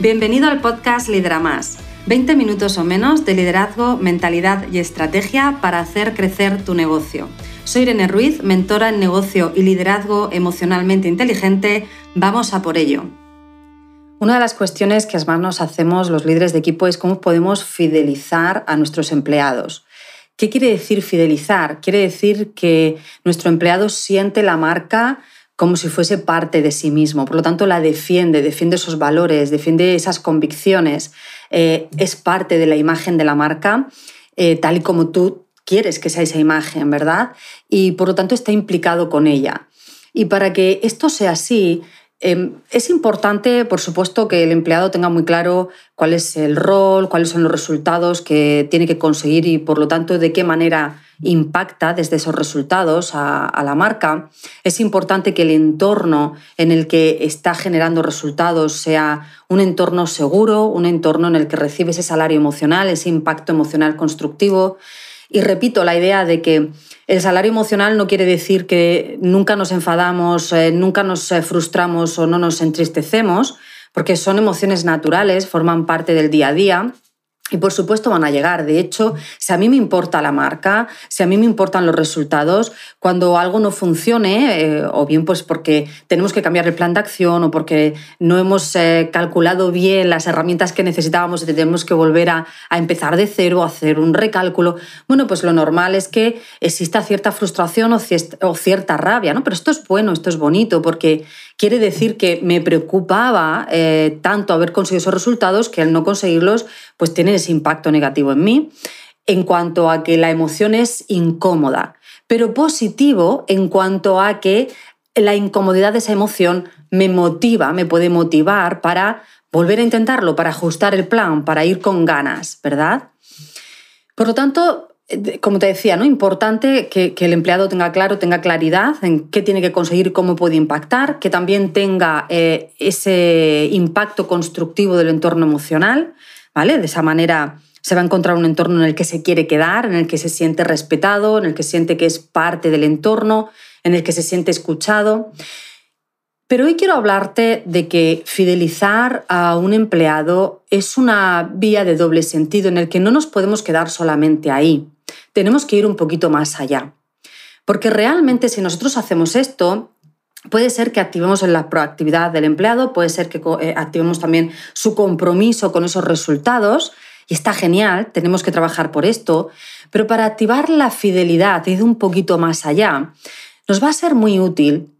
Bienvenido al podcast Lidera Más. 20 minutos o menos de liderazgo, mentalidad y estrategia para hacer crecer tu negocio. Soy Irene Ruiz, mentora en negocio y liderazgo emocionalmente inteligente. Vamos a por ello. Una de las cuestiones que más nos hacemos los líderes de equipo es cómo podemos fidelizar a nuestros empleados. ¿Qué quiere decir fidelizar? Quiere decir que nuestro empleado siente la marca como si fuese parte de sí mismo. Por lo tanto, la defiende, defiende esos valores, defiende esas convicciones, eh, es parte de la imagen de la marca, eh, tal y como tú quieres que sea esa imagen, ¿verdad? Y por lo tanto está implicado con ella. Y para que esto sea así, Em, es importante, por supuesto, que el empleado tenga muy claro cuál es el rol, cuáles son los resultados que tiene que conseguir y, por lo tanto, de qué manera impacta desde esos resultados a, la marca. Es importante que el entorno en el que está generando resultados sea un entorno seguro, un entorno en el que recibe ese salario emocional, ese impacto emocional constructivo. Y repito, la idea de que el salario emocional no quiere decir que nunca nos enfadamos, eh, nunca nos eh, frustramos o no nos entristecemos, porque son emociones naturales, forman parte del día a día y por supuesto van a llegar. De hecho, si a mí me importa la marca, si a mí me importan los resultados, cuando algo no funcione, eh, o bien pues porque tenemos que cambiar el plan de acción o porque no hemos eh, calculado bien las herramientas que necesitábamos y tenemos que volver a, empezar de cero, a hacer un recálculo, bueno, pues lo normal es que exista cierta frustración o, o cierta rabia, ¿no? Pero esto es bueno, esto es bonito, porque quiere decir que me preocupaba eh, tanto haber conseguido esos resultados que al no conseguirlos, pues tiene ese impacto negativo en mí, en cuanto a que la emoción es incómoda, pero positivo en cuanto a que la incomodidad de esa emoción me motiva, me puede motivar para volver a intentarlo, para ajustar el plan, para ir con ganas, ¿verdad? Por lo tanto, como te decía, ¿no? importante que, el empleado tenga claro, tenga claridad en qué tiene que conseguir, cómo puede impactar, que también tenga eh, ese impacto constructivo del entorno emocional, ¿vale? De esa manera se va a encontrar un entorno en el que se quiere quedar, en el que se siente respetado, en el que siente que es parte del entorno, en el que se siente escuchado. Pero hoy quiero hablarte de que fidelizar a un empleado es una vía de doble sentido en el que no nos podemos quedar solamente ahí tenemos que ir un poquito más allá. Porque realmente si nosotros hacemos esto, puede ser que activemos la proactividad del empleado, puede ser que eh, activemos también su compromiso con esos resultados, y está genial, tenemos que trabajar por esto, pero para activar la fidelidad, ir un poquito más allá, nos va a ser muy útil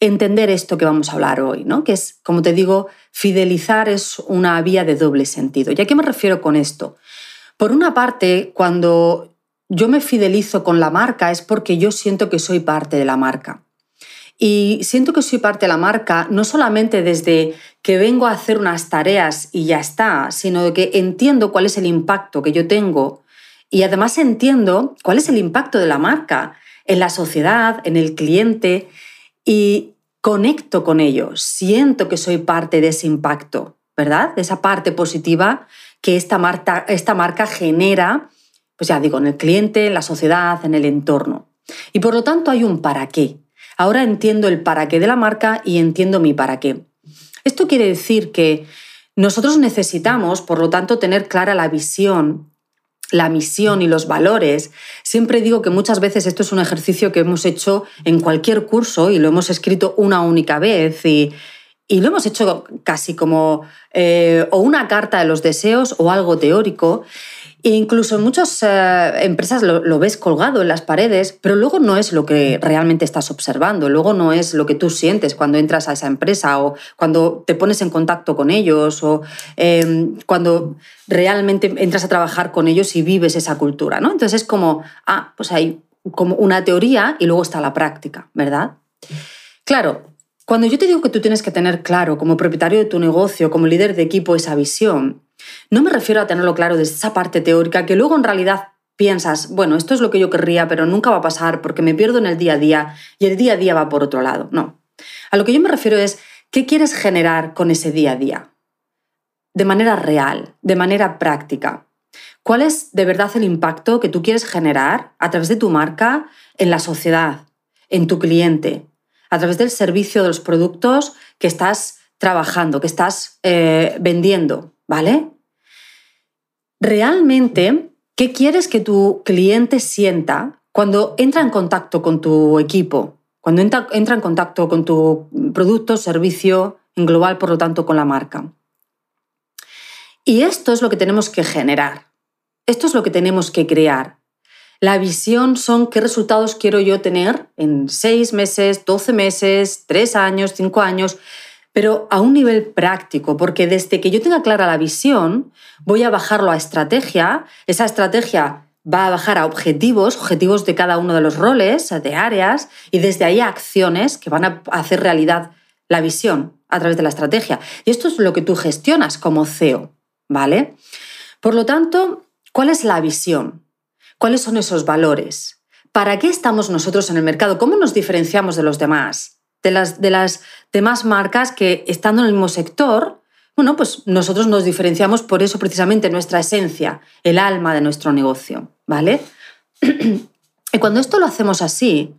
entender esto que vamos a hablar hoy, ¿no? Que es, como te digo, fidelizar es una vía de doble sentido. ¿Y a qué me refiero con esto? Por una parte, cuando yo me fidelizo con la marca es porque yo siento que soy parte de la marca. Y siento que soy parte de la marca no solamente desde que vengo a hacer unas tareas y ya está, sino que entiendo cuál es el impacto que yo tengo y además entiendo cuál es el impacto de la marca en la sociedad, en el cliente y conecto con ello, siento que soy parte de ese impacto, ¿verdad? De esa parte positiva que esta marca, esta marca genera pues ya digo, en el cliente, en la sociedad, en el entorno. Y por lo tanto hay un para qué. Ahora entiendo el para qué de la marca y entiendo mi para qué. Esto quiere decir que nosotros necesitamos, por lo tanto, tener clara la visión, la misión y los valores. Siempre digo que muchas veces esto es un ejercicio que hemos hecho en cualquier curso y lo hemos escrito una única vez y, lo hemos hecho casi como eh, o una carta de los deseos o algo teórico. E incluso en muchas eh, empresas lo, ves colgado en las paredes, pero luego no es lo que realmente estás observando, luego no es lo que tú sientes cuando entras a esa empresa o cuando te pones en contacto con ellos o em, cuando realmente entras a trabajar con ellos y vives esa cultura, ¿no? Entonces es como, ah, pues hay como una teoría y luego está la práctica, ¿verdad? Claro, cuando yo te digo que tú tienes que tener claro como propietario de tu negocio, como líder de equipo, esa visión, no me refiero a tenerlo claro desde esa parte teórica que luego en realidad piensas, bueno, esto es lo que yo querría, pero nunca va a pasar porque me pierdo en el día a día y el día a día va por otro lado. No. A lo que yo me refiero es, ¿qué quieres generar con ese día a día? De manera real, de manera práctica. ¿Cuál es de verdad el impacto que tú quieres generar a través de tu marca en la sociedad, en tu cliente, a través del servicio de los productos que estás trabajando, que estás eh, vendiendo, ¿vale? Realmente, ¿qué quieres que tu cliente sienta cuando entra en contacto con tu equipo? Cuando entra, entra en contacto con tu producto, servicio, en global, por lo tanto, con la marca. Y esto es lo que tenemos que generar. Esto es lo que tenemos que crear. La visión son qué resultados quiero yo tener en seis meses, doce meses, tres años, cinco años, pero a un nivel práctico, porque desde que yo tenga clara la visión, voy a bajarlo a estrategia, esa estrategia va a bajar a objetivos, objetivos de cada uno de los roles, de áreas, y desde ahí a acciones que van a hacer realidad la visión a través de la estrategia. Y esto es lo que tú gestionas como CEO, ¿vale? Por lo tanto, ¿cuál es la visión? ¿Cuáles son esos valores? ¿Para qué estamos nosotros en el mercado? ¿Cómo nos diferenciamos de los demás? de las, de las demás marcas que estando en el mismo sector, bueno, pues nosotros nos diferenciamos por eso precisamente nuestra esencia, el alma de nuestro negocio, ¿vale? y cuando esto lo hacemos así,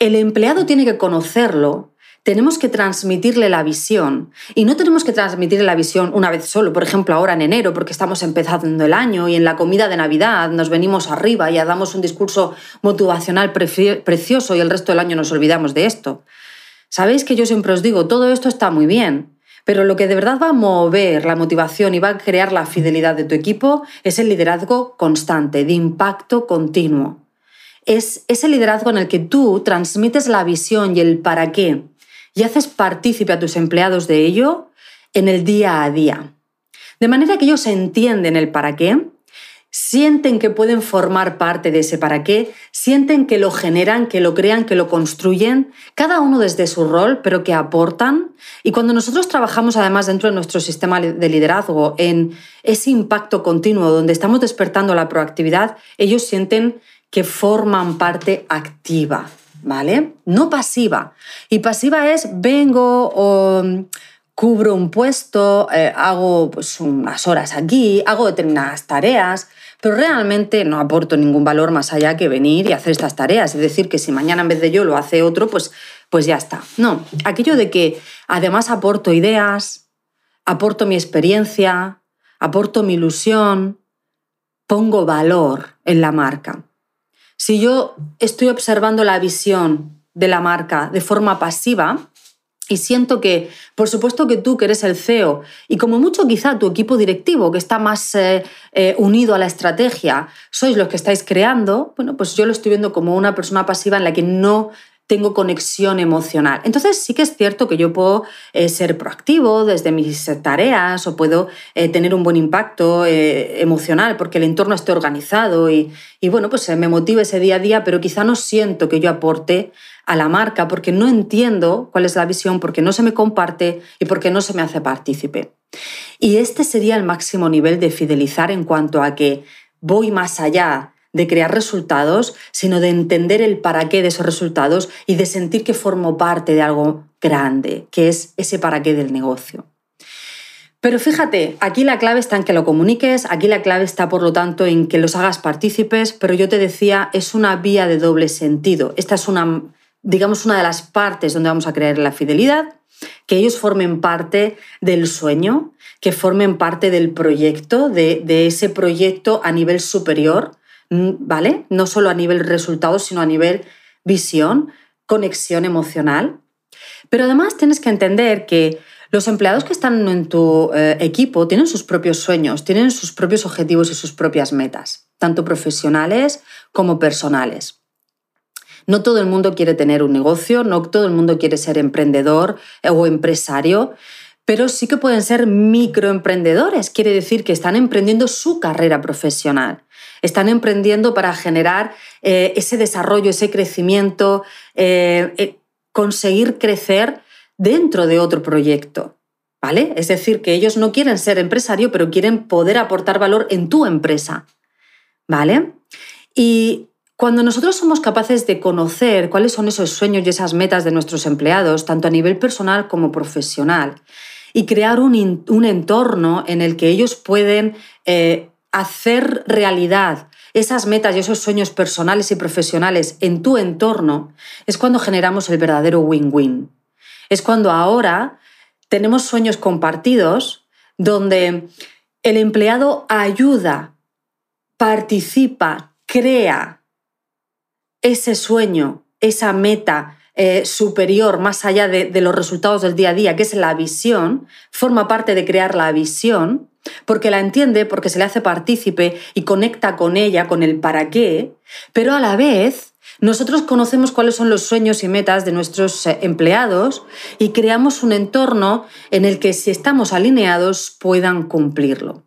el empleado tiene que conocerlo, tenemos que transmitirle la visión y no tenemos que transmitirle la visión una vez solo, por ejemplo, ahora en enero, porque estamos empezando el año y en la comida de Navidad nos venimos arriba y damos un discurso motivacional precioso y el resto del año nos olvidamos de esto. Sabéis que yo siempre os digo, todo esto está muy bien, pero lo que de verdad va a mover la motivación y va a crear la fidelidad de tu equipo es el liderazgo constante, de impacto continuo. Es ese liderazgo en el que tú transmites la visión y el para qué y haces partícipe a tus empleados de ello en el día a día. De manera que ellos entienden el para qué sienten que pueden formar parte de ese para qué, sienten que lo generan, que lo crean, que lo construyen, cada uno desde su rol, pero que aportan. Y cuando nosotros trabajamos además dentro de nuestro sistema de liderazgo en ese impacto continuo donde estamos despertando la proactividad, ellos sienten que forman parte activa, ¿vale? No pasiva. Y pasiva es vengo o cubro un puesto, eh, hago pues, unas horas aquí, hago determinadas tareas, pero realmente no aporto ningún valor más allá que venir y hacer estas tareas. Es decir, que si mañana en vez de yo lo hace otro, pues, pues ya está. No, aquello de que además aporto ideas, aporto mi experiencia, aporto mi ilusión, pongo valor en la marca. Si yo estoy observando la visión de la marca de forma pasiva, y siento que, por supuesto que tú, que eres el CEO, y como mucho quizá tu equipo directivo, que está más eh, eh, unido a la estrategia, sois los que estáis creando, bueno, pues yo lo estoy viendo como una persona pasiva en la que no tengo conexión emocional. Entonces sí que es cierto que yo puedo eh, ser proactivo desde mis tareas o puedo tener un buen impacto emocional porque el entorno esté organizado y, y bueno, pues me motiva ese día a día, pero quizá no siento que yo aporte a la marca porque no entiendo cuál es la visión, porque no se me comparte y porque no se me hace partícipe. Y este sería el máximo nivel de fidelizar en cuanto a que voy más allá de crear resultados, sino de entender el para qué de esos resultados y de sentir que formo parte de algo grande, que es ese para qué del negocio. Pero fíjate, aquí la clave está en que lo comuniques, aquí la clave está por lo tanto en que los hagas partícipes, pero yo te decía, es una vía de doble sentido. Esta es una digamos, una de las partes donde vamos a crear la fidelidad, que ellos formen parte del sueño, que formen parte del proyecto, de, ese proyecto a nivel superior, ¿vale? No solo a nivel resultados, sino a nivel visión, conexión emocional. Pero además tienes que entender que los empleados que están en tu eh, equipo tienen sus propios sueños, tienen sus propios objetivos y sus propias metas, tanto profesionales como personales. No todo el mundo quiere tener un negocio, no todo el mundo quiere ser emprendedor eh, o empresario, pero sí que pueden ser microemprendedores. Quiere decir que están emprendiendo su carrera profesional. Están emprendiendo para generar eh, ese desarrollo, ese crecimiento, eh, conseguir crecer dentro de otro proyecto. ¿Vale? Es decir, que ellos no quieren ser empresario, pero quieren poder aportar valor en tu empresa. ¿Vale? Y cuando nosotros somos capaces de conocer cuáles son esos sueños y esas metas de nuestros empleados, tanto a nivel personal como profesional, y crear un, entorno en el que ellos pueden eh, hacer realidad esas metas y esos sueños personales y profesionales en tu entorno, es cuando generamos el verdadero win-win. Es cuando ahora tenemos sueños compartidos donde el empleado ayuda, participa, crea ese sueño, esa meta eh, superior más allá de, de los resultados del día a día, que es la visión, forma parte de crear la visión, porque la entiende, porque se le hace partícipe y conecta con ella, con el para qué, pero a la vez nosotros conocemos cuáles son los sueños y metas de nuestros eh, empleados y creamos un entorno en el que si estamos alineados puedan cumplirlo.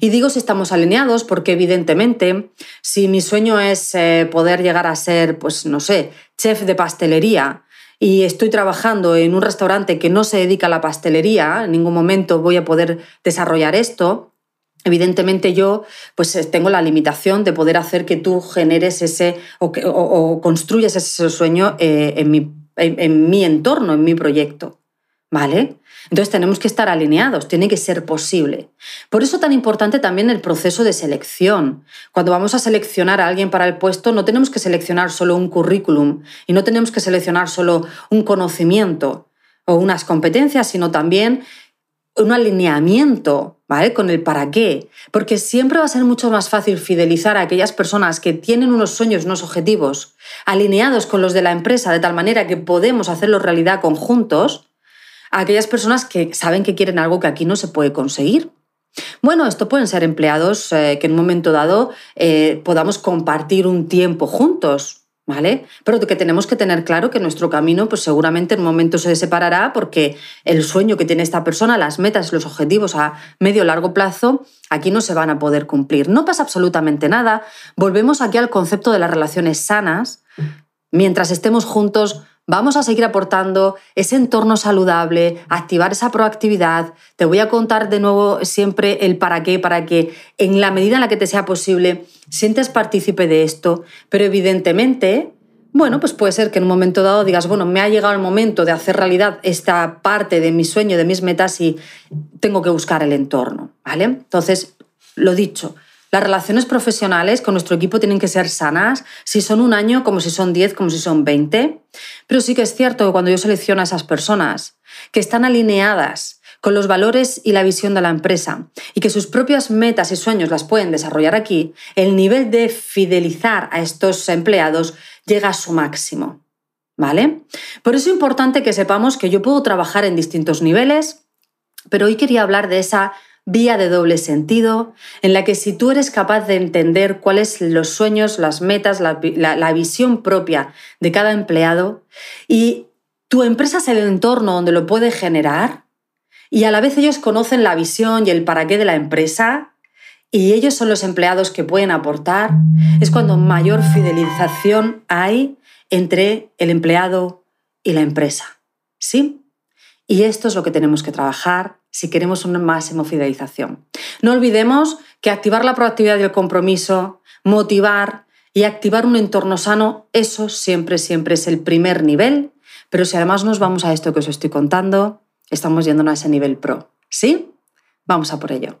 Y digo si estamos alineados porque evidentemente si mi sueño es eh, poder llegar a ser, pues no sé, chef de pastelería y estoy trabajando en un restaurante que no se dedica a la pastelería, en ningún momento voy a poder desarrollar esto, Evidentemente yo pues eh, tengo la limitación de poder hacer que tú generes ese o, construyas ese sueño eh, en, mi, en mi entorno, en mi proyecto. ¿Vale? Entonces tenemos que estar alineados, tiene que ser posible. Por eso tan importante también el proceso de selección. Cuando vamos a seleccionar a alguien para el puesto, no tenemos que seleccionar solo un currículum y no tenemos que seleccionar solo un conocimiento o unas competencias, sino también un alineamiento, ¿vale? Con el para qué. Porque siempre va a ser mucho más fácil fidelizar a aquellas personas que tienen unos sueños, unos objetivos alineados con los de la empresa, de tal manera que podemos hacerlo realidad conjuntos, aquellas personas que saben que quieren algo que aquí no se puede conseguir. Bueno, esto pueden ser empleados eh, que en un momento dado eh, podamos compartir un tiempo juntos, ¿vale? Pero que tenemos que tener claro que nuestro camino, pues seguramente en un momento se separará porque el sueño que tiene esta persona, las metas, los objetivos a medio o largo plazo, aquí no se van a poder cumplir. No pasa absolutamente nada. Volvemos aquí al concepto de las relaciones sanas. Mientras estemos juntos, vamos a seguir aportando ese entorno saludable, activar esa proactividad. Te voy a contar de nuevo siempre el para qué, para que en la medida en la que te sea posible sientes partícipe de esto, pero evidentemente, bueno, pues puede ser que en un momento dado digas, bueno, me ha llegado el momento de hacer realidad esta parte de mi sueño, de mis metas y tengo que buscar el entorno, ¿vale? Entonces, lo dicho, las relaciones profesionales con nuestro equipo tienen que ser sanas, si son un año, como si son 10, como si son 20. Pero sí que es cierto que cuando yo selecciono a esas personas que están alineadas con los valores y la visión de la empresa y que sus propias metas y sueños las pueden desarrollar aquí, el nivel de fidelizar a estos empleados llega a su máximo. ¿Vale? Por eso es importante que sepamos que yo puedo trabajar en distintos niveles, pero hoy quería hablar de esa vía de doble sentido, en la que si tú eres capaz de entender cuáles los sueños, las metas, la, visión propia de cada empleado y tu empresa es el entorno donde lo puede generar y a la vez ellos conocen la visión y el para qué de la empresa y ellos son los empleados que pueden aportar, es cuando mayor fidelización hay entre el empleado y la empresa. ¿Sí? Y esto es lo que tenemos que trabajar si queremos una máxima fidelización. No olvidemos que activar la proactividad y el compromiso, motivar y activar un entorno sano, eso siempre, siempre es el primer nivel. Pero si además nos vamos a esto que os estoy contando, estamos yéndonos a ese nivel pro. ¿Sí? Vamos a por ello.